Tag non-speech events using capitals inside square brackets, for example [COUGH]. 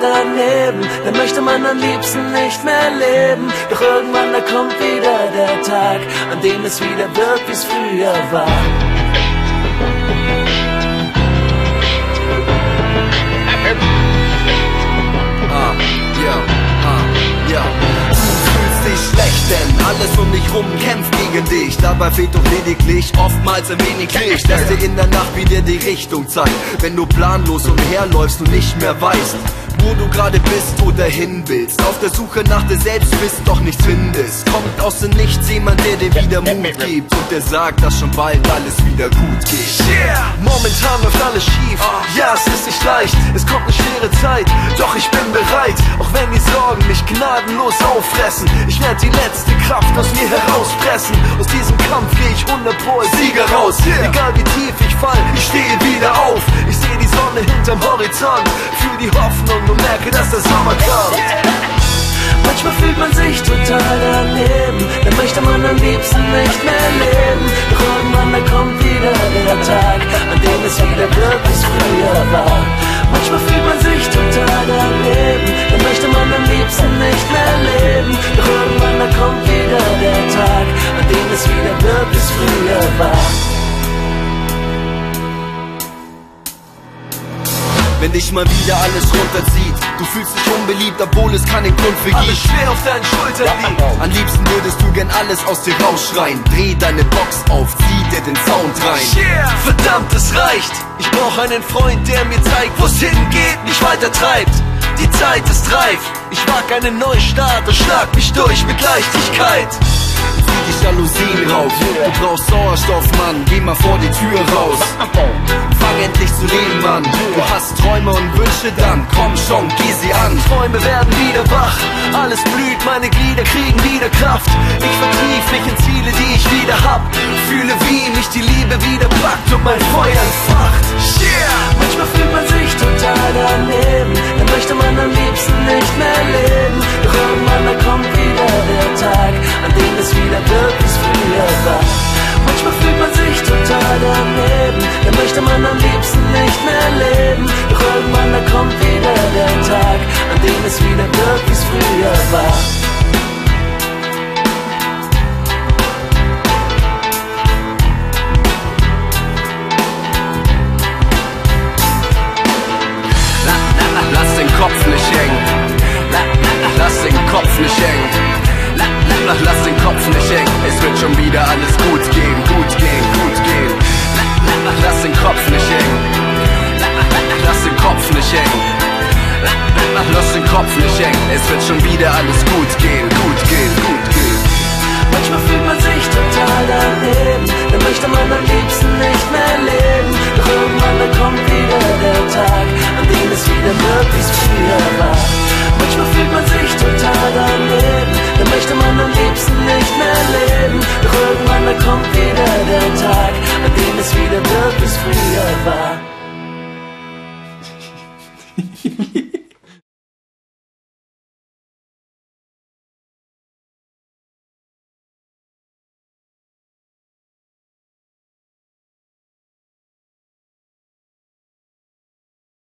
daneben, dann möchte man am liebsten nicht mehr leben. Doch irgendwann da kommt wieder der Tag, an dem es wieder wird, wie's früher war. Ah, ja, ah. Du fühlst dich schlecht, denn alles um dich rum kämpft gegen dich. Dabei fehlt doch lediglich oftmals ein wenig Licht, das dir in der Nacht wieder die Richtung zeigt. Wenn du planlos umherläufst und nicht mehr weißt, wo du gerade bist oder hin willst. Auf der Suche nach dir selbst bist, doch nichts findest. Kommt aus dem Nichts jemand, der dir wieder Mut gibt und der sagt, dass schon bald alles wieder gut geht. Yeah! Momentan läuft alles schief. Ja, es ist nicht leicht, es kommt eine schwere Zeit. Doch ich bin bereit, auch wenn die Sorgen mich gnadenlos auffressen. Ich werde die letzte Kraft aus mir herauspressen. Aus diesem Kampf gehe ich 100 pro als Sieger raus. Egal wie tief ich fall, ich stehe wieder auf. Ich sehe die Sonne hinterm Horizont, fühl die Hoffnung merke, dass der Sommer kommt. Manchmal fühlt man sich total daneben, dann möchte man am liebsten nicht mehr leben. Doch irgendwann da kommt wieder der Tag, an dem es wieder Wenn dich mal wieder alles runterzieht, du fühlst dich unbeliebt, obwohl es keinen Grund für Alles gibt. schwer auf deinen Schultern liegt. Am liebsten würdest du gern alles aus dir rausschreien. Dreh deine Box auf, zieh dir den Sound rein. Yeah. Verdammt, es reicht. Ich brauch einen Freund, der mir zeigt, wo's hingeht, mich weiter treibt. Die Zeit ist reif. Ich mag einen Neustart und schlag mich durch mit Leichtigkeit. Die Jalousien rauf. Du brauchst Sauerstoff, Mann. Geh mal vor die Tür raus. Fang endlich zu leben an. Du hast Träume und Wünsche dann. Komm schon, geh sie an. Träume werden wieder wach. Alles blüht, meine Glieder kriegen wieder Kraft. Ich vertief mich in Ziele, die ich wieder hab. Fühle, wie mich die Liebe wieder packt und mein Feuer entfacht. Yeah. Manchmal fühlt man sich total daneben, dann möchte man am liebsten nicht mehr Lass den Kopf nicht hängen, es wird schon wieder alles gut gehen, gut gehen, gut gehen. Manchmal fühlt man sich total daneben, dann möchte man am liebsten nicht mehr leben. Doch irgendwann dann kommt wieder der Tag, an dem es wieder möglichst früher war. Manchmal fühlt man sich total daneben, dann möchte man am liebsten nicht mehr leben. Doch irgendwann dann kommt wieder der Tag, an dem es wieder möglichst früher war. [LAUGHS]